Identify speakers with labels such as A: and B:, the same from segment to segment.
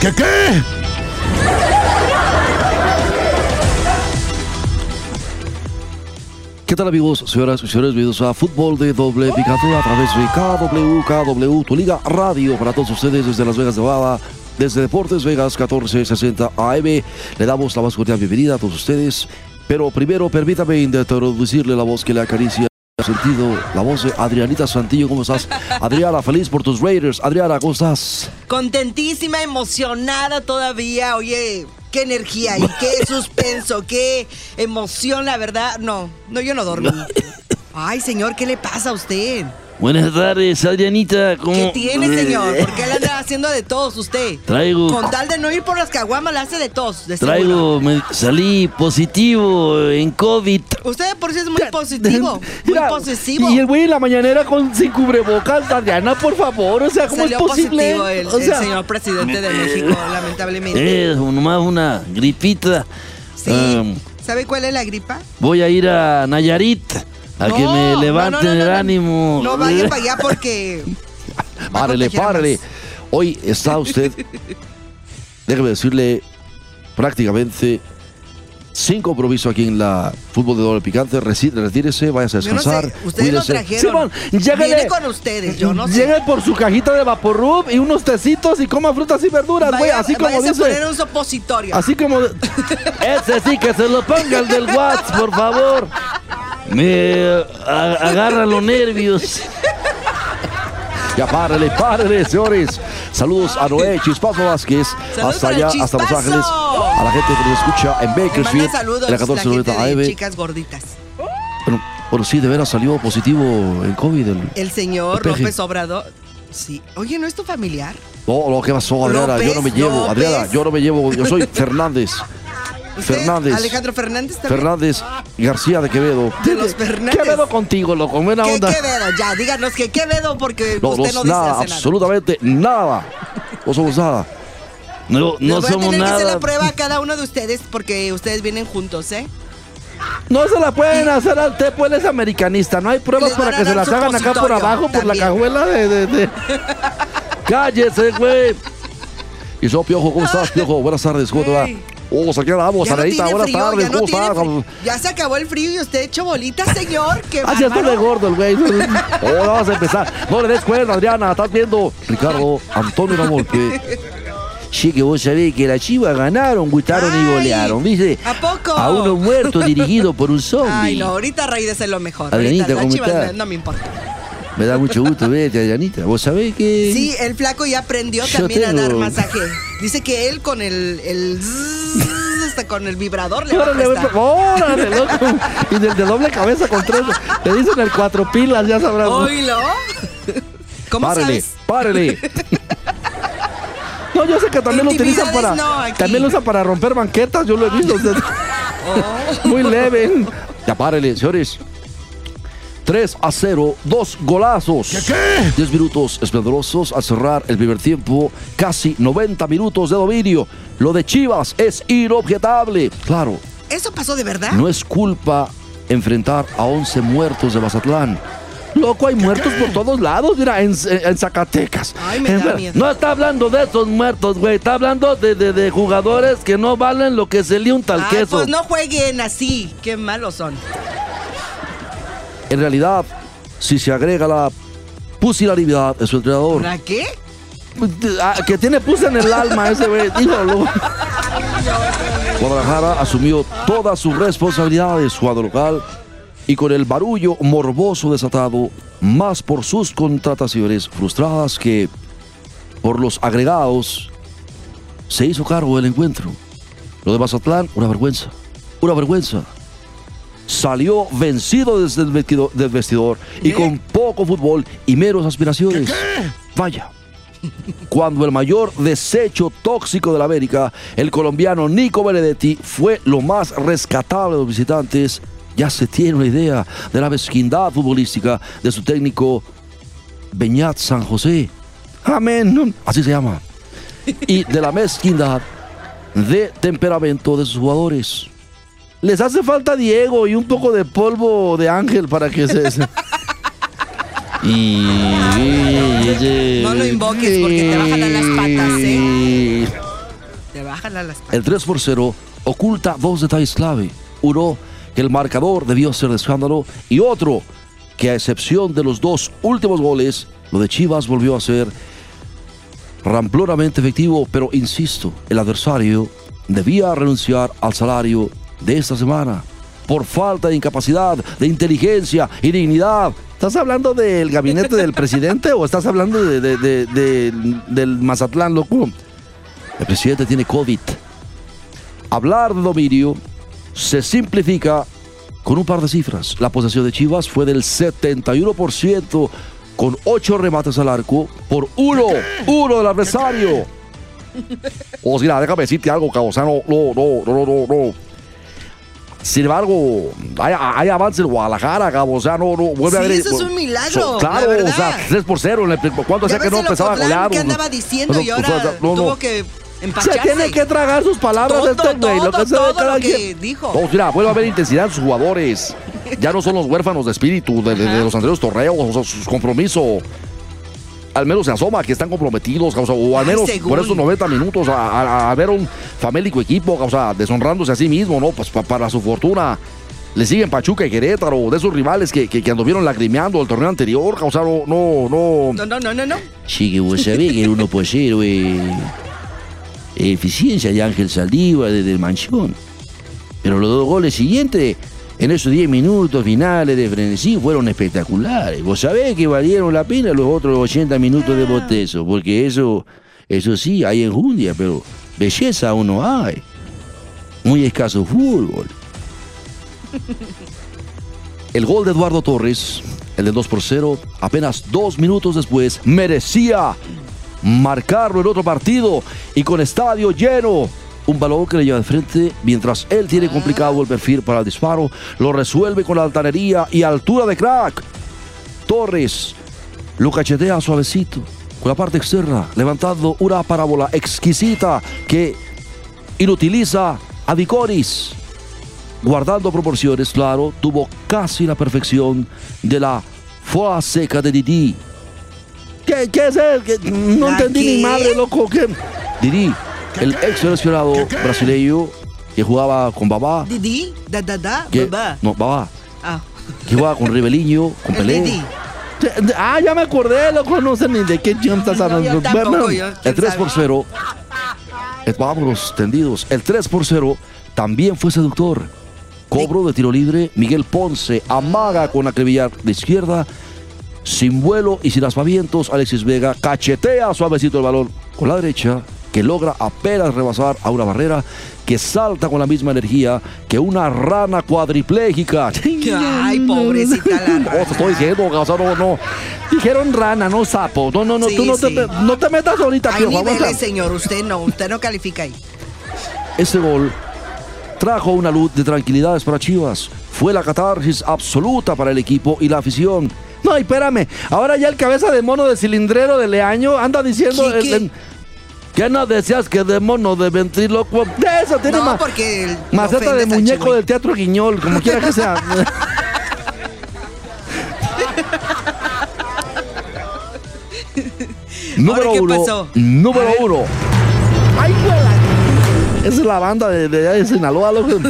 A: ¿Qué qué?
B: ¿Qué tal amigos, señoras y señores? Bienvenidos a Fútbol de Doble Picante a través de KW, KW, tu liga radio para todos ustedes desde Las Vegas, Nevada, desde Deportes Vegas 1460 AM. Le damos la más cordial bienvenida a todos ustedes, pero primero permítame introducirle la voz que le acaricia sentido, la voz de Adrianita Santillo. ¿Cómo estás? Adriana, feliz por tus Raiders. Adriana, ¿cómo estás?
C: Contentísima, emocionada todavía. Oye, qué energía y qué suspenso, qué emoción, la verdad. No, no, yo no dormí. Ay, señor, ¿qué le pasa a usted?
B: Buenas tardes, Adrianita. ¿Cómo?
C: ¿Qué tiene, señor? ¿Por qué le anda haciendo de todos usted?
B: Traigo.
C: Con tal de no ir por las caguamas, le hace de todos. De.
B: Traigo, me salí positivo en COVID.
C: Usted por eso es muy positivo, muy
D: Mira,
C: posesivo.
D: Y el güey en la mañanera con sin cubrebocas, Adriana, por favor. O sea, ¿cómo
C: Salió
D: es posible?
C: positivo el,
D: o
C: el señor presidente de México, lamentablemente.
B: Es nomás una gripita.
C: Sí.
B: Um,
C: ¿Sabe cuál es la gripa?
B: voy a ir a Nayarit a que
C: No,
B: me
C: no,
B: levanten
C: no, no,
B: el
C: no.
B: ánimo.
C: No vaya para allá porque.
B: Párele, párele.
C: más.
B: Hoy está usted, déjeme decirle, prácticamente sin compromiso aquí en la fútbol de doble picante. Reci- Retírese, váyase a
C: no
B: descansar.
C: sé, ustedes lo trajeron.
D: Simón.
C: Viene con ustedes, yo no sé.
D: Llegue por su cajita de Vaporub y unos tecitos y coma frutas y verduras, güey. Así como
C: váyase a
D: dice.
C: poner un supositorio.
D: Así como.
B: Ese sí que se lo ponga el del WhatsApp, por favor. Me a- agarra los nervios. Ya párele, párele, señores. Saludos a Noé Chispazo Vázquez,
C: Saludos
B: hasta allá, hasta Los. Ángeles, a la gente que nos escucha en Bakersfield,
C: saludos
B: en la
C: la gente
B: 1490
C: de
B: AM.
C: chicas gorditas.
B: Bueno, bueno, sí, de veras salió positivo en COVID. El...
C: El señor
B: El.
C: López Obrador. Sí. Oye, ¿no es tu familiar?
B: No, lo que pasó, Adriana, yo no me llevo,
C: López.
B: Adriana, yo no me llevo, yo soy Fernández.
C: ¿Usted,
B: Fernández.
C: Alejandro Fernández también.
B: Fernández García de Quevedo.
C: De los Fernández.
D: ¿Qué pedo contigo, loco? Buena
C: ¿Qué,
D: onda.
C: Quevedo? Ya, díganos que Quevedo porque
B: No,
C: usted
B: no,
C: dice
B: nada,
C: hace nada.
B: absolutamente nada. No somos nada. No,
C: Les
B: no
C: voy a
B: somos
C: tener que hacer
B: nada.
C: la prueba a cada uno de ustedes porque ustedes vienen juntos, ¿eh?
D: No se la pueden hacer al Tepo, él es americanista. No hay pruebas
C: Les
D: para
C: a
D: que se las hagan acá por abajo, por la
C: también.
D: cajuela de. de- de-
B: Cállese, güey. Y yo, Piojo, ¿cómo estás, Piojo? Buenas tardes, ¿cómo te va? Oh, aquí andamos,
C: Ya no
B: Adrianita,
C: tiene
B: buenas tardes,
C: ya no
B: ¿cómo
C: tiene
B: estás?
C: frío. Ya se acabó el frío y usted hecho bolita, señor. Qué
D: Ah, ya está de gordo el güey.
B: Oh, vamos a empezar. No le des cuerda, Adriana, estás viendo. Ricardo, Antonio Ramolpe. Sí, que vos sabés que las chivas ganaron, gustaron y golearon, ¿viste?
C: ¿a poco?
B: A uno muerto dirigido por un zombie.
C: Ay, no, ahorita Raíz es lo mejor.
B: Adrianita,
C: ahorita, las no, no me importa.
B: Me da mucho gusto verte, Adrianita. Vos sabés que.
C: Sí, el flaco ya aprendió
B: Yo
C: también a dar masaje. Dice que él con el, el zzzz, hasta con el vibrador le va a
D: Órale, órale, loco. Y del de doble cabeza con tres. Te dicen el cuatro pilas, ya sabrás. ¿no?
C: Oílo. ¿Cómo
B: Párele,
C: sabes?
B: párele.
D: No, yo sé que también lo utilizan para.
C: No,
D: también lo usan para romper banquetas, yo lo he visto.
C: Oh.
D: Muy leve.
B: Ya párele, señores. 3 a 0, dos golazos.
A: ¿Qué qué?
B: 10 minutos esplendorosos al cerrar el primer tiempo, casi 90 minutos de dominio. Lo de Chivas es inobjetable. Claro,
C: ¿Eso pasó de verdad?
B: no es culpa enfrentar a 11 muertos de Mazatlán.
D: Loco, hay muertos por todos lados. Mira, en, en Zacatecas.
C: Ay, me da miedo.
B: No está hablando de esos muertos, güey. Está hablando de, de- de jugadores que no valen lo que se le un tal
C: Ay,
B: queso.
C: pues no jueguen así. Qué malos son.
B: En realidad, si se agrega la pusilanimidad de su entrenador,
C: ¿Para qué?
D: Ah, que tiene pus en el alma ese güey. Dígalo.
B: Guadalajara asumió todas sus responsabilidades, jugando local y con el barullo morboso desatado, más por sus contrataciones frustradas que por los agregados, se hizo cargo del encuentro. Lo de Mazatlán, una vergüenza, una vergüenza. Salió vencido desde el vestidor, del vestidor y con poco fútbol y meros aspiraciones. Vaya, cuando el mayor desecho tóxico de la América, el colombiano Nico Benedetti, fue lo más rescatable de los visitantes, ya se tiene una idea de la mezquindad futbolística de su técnico Beñat San José. Amén. Así se llama. Y de la mezquindad de temperamento de sus jugadores. Les hace falta Diego y un poco de polvo de ángel para que se... se- Y,
C: No lo invoques porque te a jalar las patas, ¿eh? Te va a jalar las patas.
B: El 3 por 0 oculta dos detalles clave. Uno, que el marcador debió ser de escándalo. Y otro, que a excepción de los dos últimos goles, lo de Chivas volvió a ser ramplonamente efectivo. Pero insisto, el adversario debía renunciar al salario de esta semana por falta de incapacidad, de inteligencia y dignidad. ¿Estás hablando del gabinete del presidente o estás hablando de- de- de- de- del Mazatlán, loco? El presidente tiene COVID. Hablar de dominio se simplifica con un par de cifras. La posesión de Chivas fue del 71% con 8 remates al arco por uno, uno del adversario. O sea, déjame decirte algo, Cabozano. No, no, no, no, no. Sin embargo, hay, hay avance en Guadalajara, Gabo. O sea, no, no, vuelve a
C: Sí,
B: haber.
C: eso es un milagro,
B: claro,
C: la
B: o sea, 3 por 0. En el, ¿Cuánto hacía que no empezaba a golear?
C: que andaba diciendo y
B: No,
C: ahora
B: o sea, no,
C: tuvo que
D: Se tiene que tragar sus palabras
C: Todo,
D: este güey. Lo que de
C: todo lo que dijo.
B: No, mira, vuelve a haber intensidad en sus jugadores. Ya no son los huérfanos de espíritu de, de- de los anteriores torneos. O sea, sus compromisos. Al menos se asoma que están comprometidos, sea, o al menos por esos 90 minutos a, a- a ver un famélico equipo, sea, deshonrándose a sí mismo, ¿no? Pues pa- para su fortuna. Le siguen Pachuca y Querétaro, de esos rivales que, que, que anduvieron lagrimeando el torneo anterior, sea, no, no, no.
C: No, no, no, no.
B: Sí, que vos sabés que era uno por cero, eh, eficiencia de Ángel Saldívar desde el Mansión. Pero los dos goles siguientes, en esos 10 minutos finales de frenesí, fueron espectaculares. Vos sabés que valieron la pena los otros 80 minutos de botezo, porque eso, eso sí, hay enjundia, pero belleza aún no hay. Muy escaso fútbol. El gol de Eduardo Torres, el del 2 por 0, apenas dos minutos después, merecía marcarlo en otro partido y con estadio lleno. Un balón que le lleva de frente mientras él tiene complicado el perfil para el disparo, lo resuelve con altanería y altura de crack. Torres lo cachetea suavecito con la parte externa, levantando una parábola exquisita que inutiliza a Vicoris guardando proporciones, claro, tuvo casi la perfección de la foa seca de Didi.
D: ¿Qué, qué es él? ¿Qué- No
C: ¿La
D: entendí ni madre, loco. ¿Qué?
B: Didi, el ex seleccionado brasileño que jugaba con Babá,
C: Didi, da, da, da,
B: que,
C: babá.
B: no, Babá,
C: Ah,
B: que jugaba con Ribeliño, con
C: el
B: Pelé.
C: Didi.
D: Ah, ya me acordé, loco. No sé ni de qué chingón estás
C: No,
D: hablando.
C: yo tampoco,
D: Bueno,
C: yo,
B: El
C: quién
B: 3 por
C: sabe.
B: 0. eh, Vámonos tendidos. El 3 por 0 también fue seductor. Cobro de tiro libre. Miguel Ponce amaga con acribillar de izquierda. Sin vuelo y sin aspavientos, Alexis Vega cachetea suavecito el balón con la derecha, que logra apenas rebasar a una barrera que salta con la misma energía que una rana cuadripléjica.
C: Ay, pobrecita la
B: te estoy diciendo, o sea, no, no.
D: Dijeron rana, no sapo. No, no, no.
C: Sí,
D: tú no,
C: sí.
D: te, no te metas ahorita,
C: Hay
D: tío. Vamos a-
C: niveles, señor. Usted no, usted no califica ahí.
B: Ese gol trajo una luz de tranquilidades para Chivas. Fue la catarsis absoluta para el equipo y la afición.
D: No, espérame. Ahora ya el cabeza de mono de cilindrero de Leaño anda diciendo.
C: ¿Qué,
D: el-
C: qué?
D: el- ¿Qué no decías que de mono de ventrílocuo? De eso tiene
C: No,
D: ma-
C: porque el-
D: maceta de muñeco del teatro Guiñol, como quiera que sea.
B: Número
C: qué
B: uno.
C: pasó?
B: Número uno.
D: ¡Ay! Esa es la banda de, de, de Sinaloa, loco.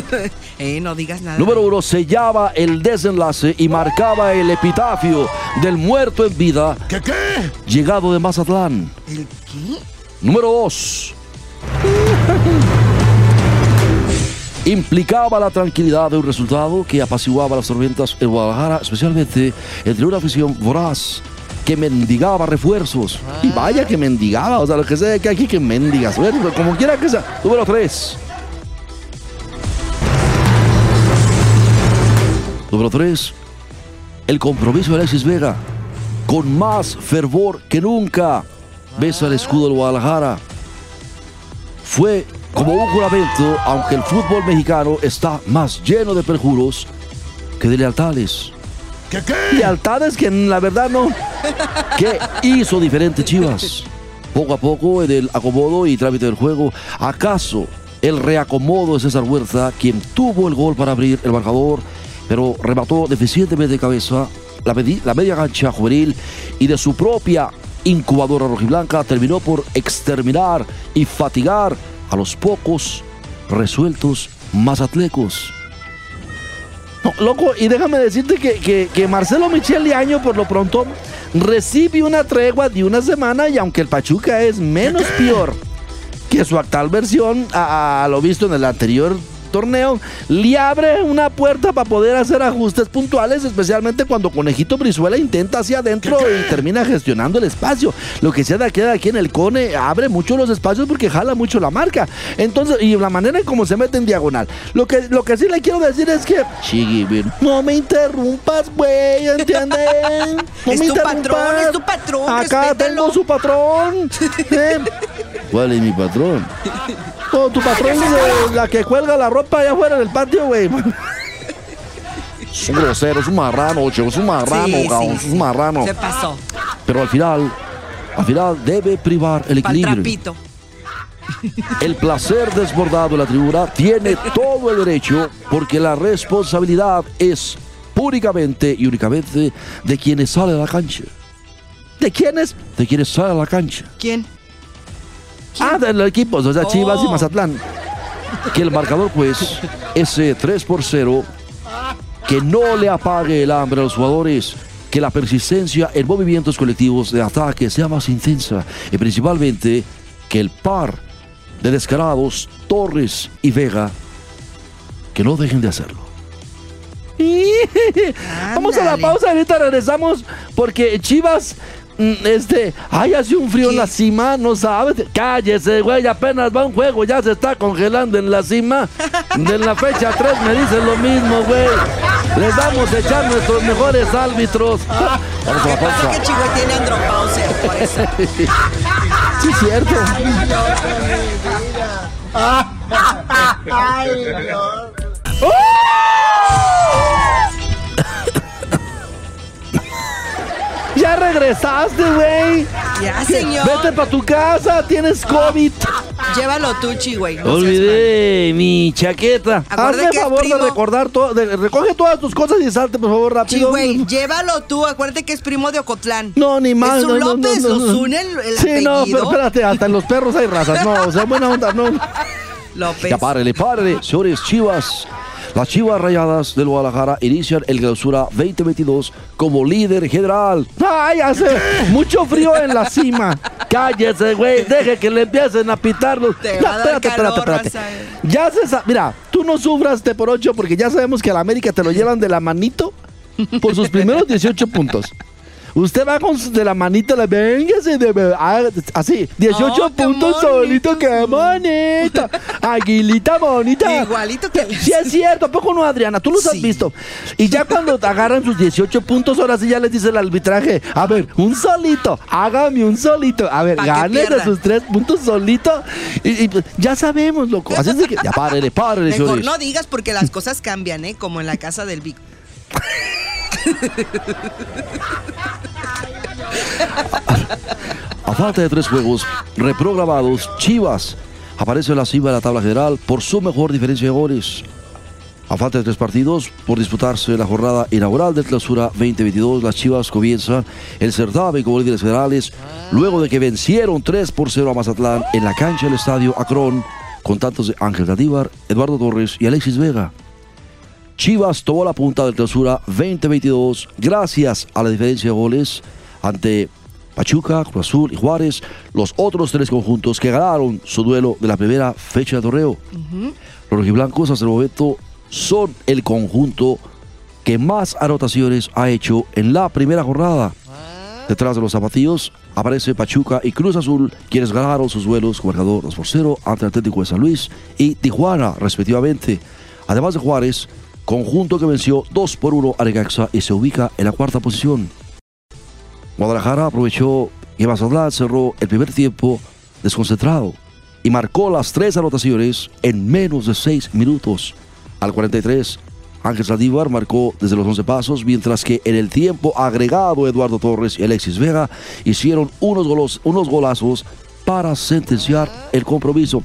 C: Eh, no digas nada.
B: Número uno sellaba el desenlace y marcaba el epitafio del muerto en vida.
E: ¿Qué qué?
B: Llegado de Mazatlán.
C: ¿El qué?
B: Número 2. Implicaba la tranquilidad de un resultado que apaciguaba las tormentas en Guadalajara, especialmente entre una afición voraz que mendigaba refuerzos. Y vaya que mendigaba, o sea, lo que sea que aquí que mendigas, bueno, como quiera que sea. Número 3. Número 3. El compromiso de Alexis Vega. Con más fervor que nunca. Besa el escudo del Guadalajara. Fue como un juramento, aunque el fútbol mexicano está más lleno de perjuros que de lealtades.
D: ¿Qué qué? Lealtades que la verdad no.
B: ¿Qué hizo diferente Chivas? Poco a poco en el acomodo y trámite del juego, ¿acaso el reacomodo de César Huerta, quien tuvo el gol para abrir el marcador, pero remató deficientemente de cabeza la, la media gancha juvenil y de su propia incubadora rojiblanca terminó por exterminar y fatigar a los pocos resueltos mazatlecos.
D: No, loco, y déjame decirte que, que, Marcelo Michel Año por lo pronto recibe una tregua de una semana y aunque el Pachuca es menos peor que su actual versión a, lo visto en el anterior torneo, le abre una puerta para poder hacer ajustes puntuales, especialmente cuando Conejito Brizuela intenta hacia adentro y termina gestionando el espacio. Lo que sea queda aquí en el Cone abre mucho los espacios porque jala mucho la marca. Entonces, y la manera en cómo se mete en diagonal. Lo que, lo que sí le quiero decir es que, no me interrumpas, güey, ¿entienden? No
C: es tu patrón, es tu patrón.
D: Acá tengo su patrón.
B: ¿Eh? ¿Cuál es mi patrón?
D: Oh, tu patrón es la que cuelga la ropa allá afuera del patio, güey.
B: Es un grosero, es un marrano, ocho, es un marrano, cabrón, es un marrano.
C: Se pasó.
B: Pero al final, al final debe privar el equilibrio. El placer desbordado de la tribuna tiene todo el derecho porque la responsabilidad es únicamente y únicamente de quienes salen a la cancha.
D: ¿De quiénes?
B: De quienes salen a la cancha.
C: ¿Quién?
D: Ah, de los equipos, o sea, Chivas y. Mazatlán.
B: Que el marcador, pues, ese 3 por 0, que no le apague el hambre a los jugadores, que la persistencia en movimientos colectivos de ataque sea más intensa y principalmente que el par de descarados Torres y Vega que no dejen de hacerlo.
D: Vamos a la pausa, ahorita regresamos porque Chivas este, ay, hace un frío en la cima, no sabes. Cállese, güey, apenas va un juego, ya se está congelando en la cima. De la fecha 3 me dicen lo mismo, güey. Les vamos a echar nuestros mejores árbitros.
C: Vamos a la pausa. que Chihuahua tiene andropausia, por eso.
D: sí, cierto.
C: Ay, no.
D: Ya regresaste, güey.
C: Ya, señor.
D: Vete para tu casa, tienes COVID.
C: Llévalo tú, güey.
B: Olvidé mi chaqueta.
D: Hazme favor de recordar todo. recoge todas tus cosas y salte, por favor, rápido.
C: güey, llévalo tú. Acuérdate que es primo de Ocotlán.
D: No, ni más.
C: Es un López, los une el, el Sí,
D: no, pero espérate, hasta en los perros hay razas. No, o sea, buena onda, no.
C: López.
B: Ya párele, párele, señores Chivas. Las Chivas Rayadas del Guadalajara inician el clausura 2022 como líder general.
D: ¡Ay, hace mucho frío en la cima! Cállese, güey. Deje que le empiecen a pitarlos.
C: espérate, espérate, espérate.
D: Ya se Mira, tú no sufras de por ocho porque ya sabemos que a la América te lo llevan de la manito por sus primeros 18 puntos. Usted va con de la manita, la véngase de ah, así, 18 puntos solito, qué bonito. Aguilita bonita.
C: Igualito que
D: Sí es cierto, ¿a poco no, Adriana? Tú los has visto. Y ya cuando te agarran sus 18 puntos, ahora sí ya les dice el arbitraje, a ver, un solito, hágame un solito. A ver, gane de sus tres puntos solito. Y, pues, ya sabemos, loco. Así es de que, ya párele, párele,
C: Mejor no digas porque las cosas cambian, ¿eh? Como en la casa del Vic.
B: A falta de tres juegos reprogramados, Chivas aparece en la cima de la tabla general por su mejor diferencia de goles. A falta de tres partidos por disputarse la jornada inaugural de clausura 2022, las Chivas comienzan el certamen como líderes federales luego de que vencieron 3 por 0 a Mazatlán en la cancha del estadio Acron con tantos de Ángel Dadívar, Eduardo Torres y Alexis Vega. Chivas tomó la punta del clausura 2022 gracias a la diferencia de goles ante Pachuca, Cruz Azul y Juárez, los otros tres conjuntos que ganaron su duelo de la primera fecha de torneo. Los rojiblancos hasta el momento son el conjunto que más anotaciones ha hecho en la primera jornada. Detrás de los zapatillos aparece Pachuca y Cruz Azul, quienes ganaron sus duelos con marcador 2 por 0 ante el Atlético de San Luis y Tijuana, respectivamente. Además de Juárez, conjunto que venció 2 por 1 a Necaxa y se ubica en la cuarta posición. Guadalajara aprovechó y Mazatlán cerró el primer tiempo desconcentrado y marcó las tres anotaciones en menos de seis minutos. Al 43, Ángel Saldívar marcó desde los 11 pasos, mientras que en el tiempo agregado Eduardo Torres y Alexis Vega hicieron unos, golos, unos golazos para sentenciar el compromiso.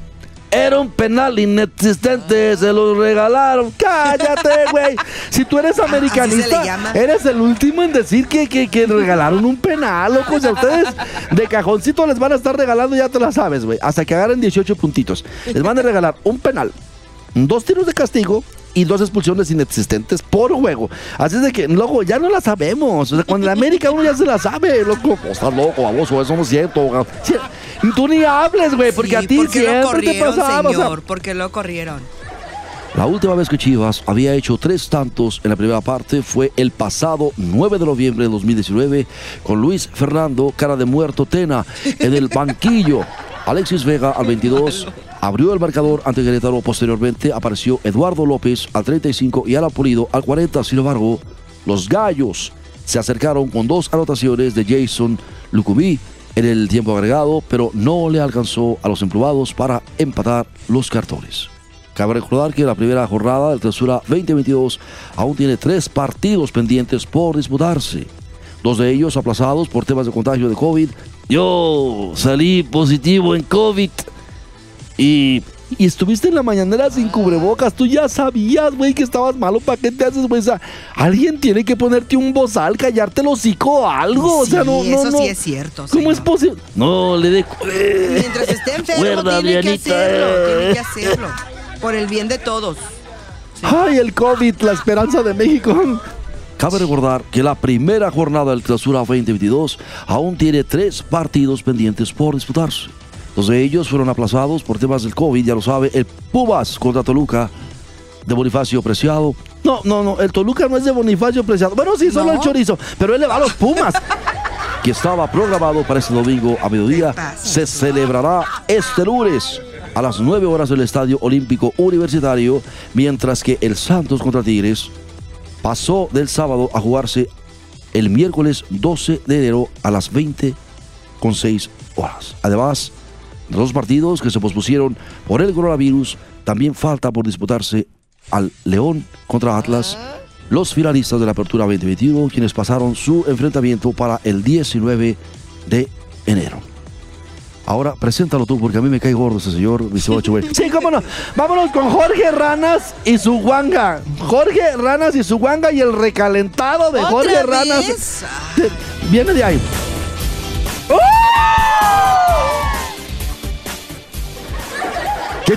B: Era un penal inexistente, se lo regalaron. Cállate, güey. Si tú eres americanista, eres el último en decir que, que, que regalaron un penal, loco. Si a ustedes de cajoncito les van a estar regalando, ya te la sabes, güey. Hasta que agarren 18 puntitos. Les van a regalar un penal, dos tiros de castigo y dos expulsiones inexistentes por juego. Así es de que, loco, ya no la sabemos. O sea, cuando en América uno ya se la sabe, loco. Oh, estás loco, baboso, eso no es cierto. Tú ni hables, güey, porque
C: Sí,
B: a ti
C: porque lo
B: siempre te
C: corrieron,
B: pasaba. o sea,
C: señor, porque lo corrieron.
B: la última vez que Chivas había hecho tres tantos en la primera parte fue el pasado 9 de noviembre de 2019 con Luis Fernando, cara de muerto Tena, en el banquillo. Alexis Vega al 22 abrió el marcador ante Querétaro. Posteriormente apareció Eduardo López al 35 y Alan Pulido al 40. Sin embargo, los gallos se acercaron con dos anotaciones de Jason Lucumí en el tiempo agregado, pero no le alcanzó a los emplumados para empatar los cartones. Cabe recordar que la primera jornada del Clausura 2022 aún tiene tres partidos pendientes por disputarse. Dos de ellos aplazados por temas de contagio de COVID. Yo salí positivo en COVID y, y estuviste en la mañanera sin cubrebocas. Tú ya sabías, güey, que estabas malo. ¿Para qué te haces, güey? O sea, alguien tiene que ponerte un bozal, callarte el hocico o algo. o sea,
C: Sí,
B: no, no,
C: eso
B: no.
C: sí es cierto,
B: ¿Cómo es posible? No, le de...
C: Mientras esté enfermo,
B: Cuerda,
C: tiene que
B: Dianita,
C: hacerlo,
B: eh.
C: tiene que hacerlo. Por el bien de todos.
D: Ay, el COVID, la esperanza de México.
B: Cabe recordar que la primera jornada del Clausura 2022 aún tiene tres partidos pendientes por disputarse. Dos de ellos fueron aplazados por temas del COVID, ya lo sabe, el Pumas contra Toluca de Bonifacio Preciado.
D: No, no, no, el Toluca no es de Bonifacio Preciado. Bueno, sí, solo
C: ¿No?
D: el chorizo, pero él le va a los Pumas.
B: que estaba programado para este domingo a mediodía, se celebrará este lunes a las 9 horas del Estadio Olímpico Universitario, mientras que el Santos contra Tigres pasó del sábado a jugarse el miércoles 12 de enero a las 20 con 6 horas. Además, de los partidos que se pospusieron por el coronavirus, también falta por disputarse al León contra Atlas, los finalistas de la Apertura 2021, quienes pasaron su enfrentamiento para el 19 de enero. Ahora, preséntalo tú, porque a mí me cae gordo ese señor.
D: Sí, cómo no. Vámonos con Jorge Ranas y su guanga. Jorge Ranas y su guanga y el recalentado de Jorge
C: ¿Otra
D: Ranas.
C: vez?
D: Te- Viene de ahí.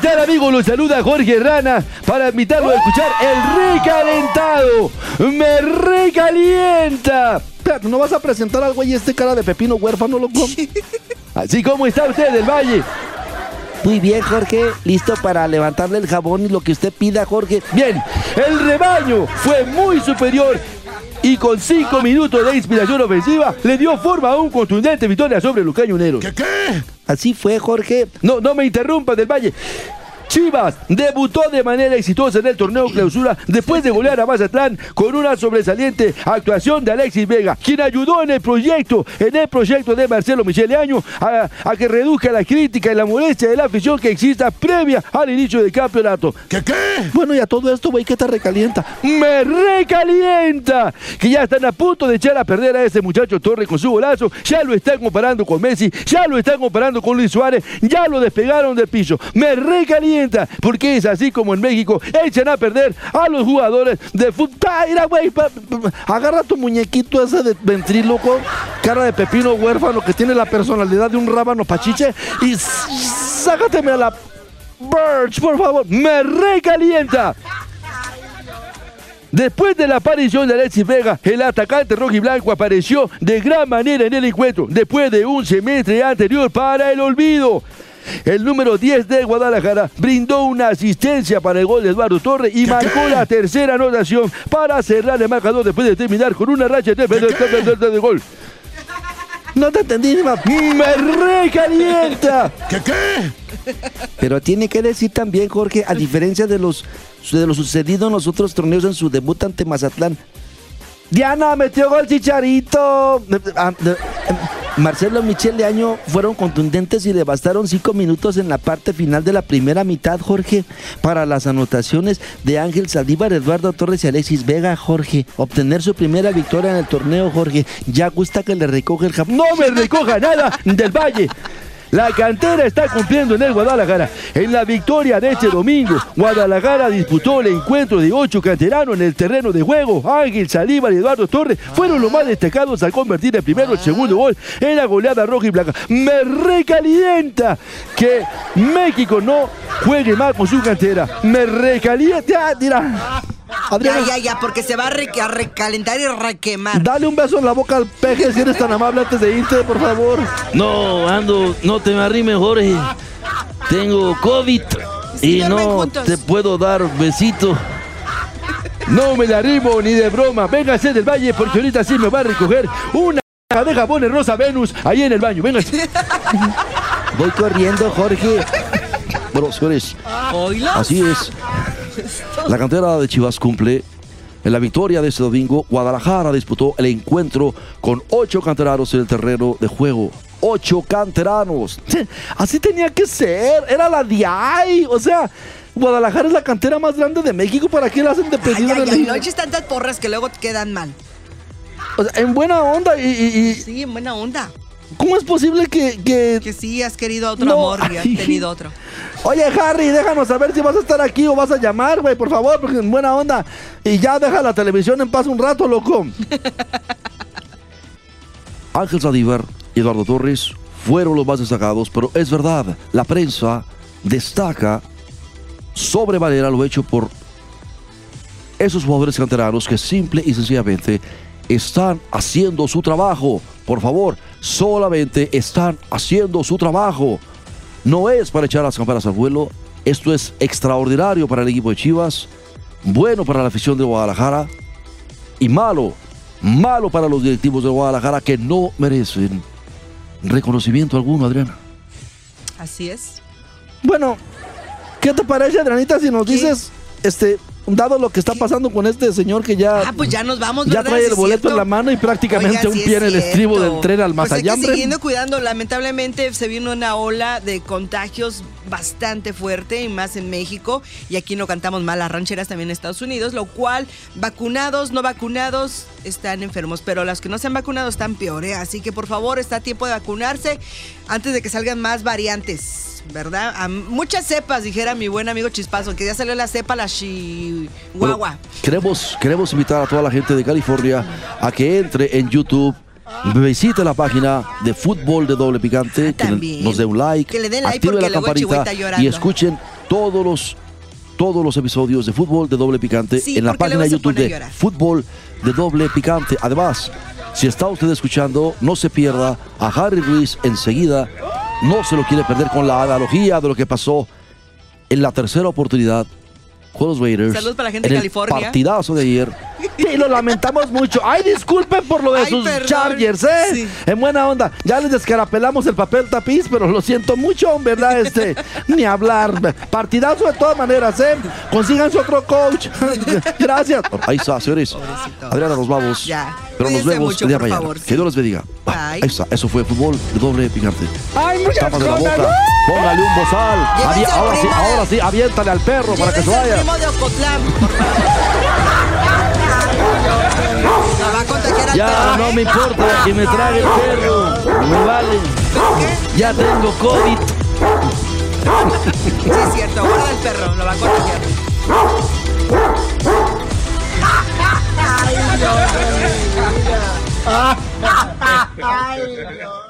B: ¿Qué tal, amigos? Los saluda Jorge Rana para invitarlo a escuchar el recalentado. ¡Me recalienta!
D: ¿no vas a presentar al güey este cara de pepino huérfano, loco?
B: Así como está usted del Valle.
D: Muy bien, Jorge. Listo para levantarle el jabón y lo que usted pida, Jorge.
B: Bien, el rebaño fue muy superior y con cinco minutos de inspiración ofensiva le dio forma a un contundente victoria sobre los cañoneros.
D: Así fue, Jorge.
B: No, no me interrumpa del Valle. Chivas debutó de manera exitosa en el torneo clausura después de golear a Mazatlán con una sobresaliente actuación de Alexis Vega, quien ayudó en el proyecto, en el proyecto de Marcelo Michele Año a, a que reduzca la crítica y la molestia de la afición que exista previa al inicio del campeonato.
D: Bueno, y a todo esto, güey, ¿qué te recalienta?
B: ¡Me recalienta! Que ya están a punto de echar a perder a ese muchacho Torre con su golazo. Ya lo están comparando con Messi, ya lo están comparando con Luis Suárez, ya lo despegaron del piso. ¡Me recalienta! Porque es así como en México echan a perder a los jugadores de fútbol.
D: Ah, agarra tu muñequito ese de ventríloco, cara de pepino huérfano que tiene la personalidad de un rábano pachiche y sácateme a la Birch, por favor.
B: ¡Me recalienta! Después de la aparición de Alexis Vega, el atacante rojiblanco apareció de gran manera en el encuentro, después de un semestre anterior para el olvido. El número 10 de Guadalajara brindó una asistencia para el gol de Eduardo Torre y marcó la tercera anotación para cerrar el marcador después de terminar con una racha de, de- gol.
D: No te entendí,
B: ¡Me recalienta!
D: Pero tiene que decir también, Jorge, a diferencia de los de lo sucedido en los otros torneos en su debut ante Mazatlán. Diana metió gol Chicharito. Marcelo Michel de Año fueron contundentes y le bastaron cinco minutos en la parte final de la primera mitad, Jorge, para las anotaciones de Ángel Saldívar, Eduardo Torres y Alexis Vega, Jorge. Obtener su primera victoria en el torneo, Jorge. Ya gusta que le recoge el jabón. ¡No me recoja nada del Valle! La cantera está cumpliendo en el Guadalajara. En la victoria de este domingo, Guadalajara disputó el encuentro de ocho canteranos en el terreno de juego. Ángel Salívar y Eduardo Torres fueron los más destacados al convertir el primero el segundo gol en la goleada roja y blanca. Me recalienta que México no juegue mal con su cantera. Me recalienta. Mira.
C: Ya, ya, ya, porque se va a, re- a recalentar y requemar.
D: Dale un beso en la boca al peje si eres tan amable antes de irte, por favor.
B: No, ando, no te me arrimes, Jorge. Tengo COVID y
C: Sí,
B: no
C: juntos.
B: te puedo dar besito.
D: No me la arrimo ni de broma. Véngase del valle porque ahorita sí me va a recoger una de jabones Rosa Venus ahí en el baño. Véngase. Voy corriendo, Jorge.
C: Oílo.
B: así es. La cantera de Chivas cumple. En la victoria de este domingo, Guadalajara disputó el encuentro con ocho canteranos en el terreno de juego. Ocho canteranos.
D: Así tenía que ser. Era la DIAI. O sea, Guadalajara es la cantera más grande de México. ¿Para qué la hacen de pedido
C: ay, no eches tantas porras que luego quedan mal.
D: O sea, en buena onda. Y, y- y-
C: Sí, en buena onda.
D: ¿Cómo es posible que, que-
C: Que sí, has querido otro
D: No,
C: amor y has tenido otro.
D: Oye, Harry, déjanos saber si vas a estar aquí o vas a llamar, güey, por favor, porque en buena onda. Y ya deja la televisión en paz un rato, loco.
B: Ángel Sadívar y Eduardo Torres fueron los más destacados, pero es verdad, la prensa destaca sobremanera lo hecho por esos jugadores canteranos que simple y sencillamente están haciendo su trabajo. Por favor, solamente están haciendo su trabajo. No es para echar las campanas al vuelo. Esto es extraordinario para el equipo de Chivas, bueno para la afición de Guadalajara y malo, malo para los directivos de Guadalajara que no merecen reconocimiento alguno, Adriana.
C: Así es.
D: Bueno, ¿qué te parece, Adrianita, si nos
C: ¿Qué?
D: dices, este, dado lo que está pasando con este señor que ya,
C: Ah, pues ya nos vamos,
D: ya
C: ¿verdad?
D: trae el boleto
C: cierto.
D: en la mano y prácticamente
C: Oiga,
D: un
C: sí
D: pie en el estribo del tren al
C: que
D: Mazallambre?
C: siguiendo cuidando. Lamentablemente se vino una ola de contagios bastante fuerte y más en México. Y aquí no cantamos mal las rancheras también en Estados Unidos, lo cual vacunados, no vacunados están enfermos, pero las que no se han vacunado están peor. ¿eh? Así que por favor está a tiempo de vacunarse antes de que salgan más variantes. ¿Verdad? A muchas cepas, dijera mi buen amigo Chispazo, que ya salió la cepa, la chihuahua.
B: Queremos, queremos invitar a toda la gente de California a que entre en YouTube. Visite la página de fútbol de doble picante, que nos dé un like,
C: Que le den like
B: active la campanita y escuchen todos los todos los episodios de fútbol de doble picante
C: Sí,
B: en la página de YouTube de fútbol de doble picante. Además, si está usted escuchando, no se pierda a Harry Ruiz enseguida. No se lo quiere perder con la analogía de lo que pasó en la tercera oportunidad con los Raiders.
C: Saludos para la gente
B: en
C: de
B: el
C: California.
B: partidazo de ayer.
D: Sí, lo lamentamos mucho. Ay, disculpen por lo de
C: Ay,
D: sus
C: perdón.
D: Chargers, ¿eh?
C: Sí.
D: En buena onda. Ya les descarapelamos el papel tapiz, pero lo siento mucho, ¿verdad? Este, ni hablar. Partidazo de todas maneras, ¿eh? Consíganse otro coach. Gracias.
B: Ahí está, señores.
C: Pobrecito.
B: Adriana, nos vamos.
C: Ya.
B: Pero nos
C: Cuídense
B: vemos
C: mucho,
B: el día de
C: por
B: mañana.
C: favor,
B: Que. Dios les bendiga.
C: Bye.
B: Ahí está. Eso fue fútbol de doble picante.
D: Ay, muchas
B: Tápate la boca. Póngale un bozal. Ahora sí,
C: de-
B: ahora sí, aviéntale al perro para que se vaya.
C: primo de Ocotlán, por favor. La va a contagiar al
B: Ya,
C: perro,
B: no
C: ¿eh?
B: me importa que me trague el perro. Me vale. Ya tengo COVID.
C: Sí, es cierto, guarda el perro, lo va a contagiar.
A: Ay, no.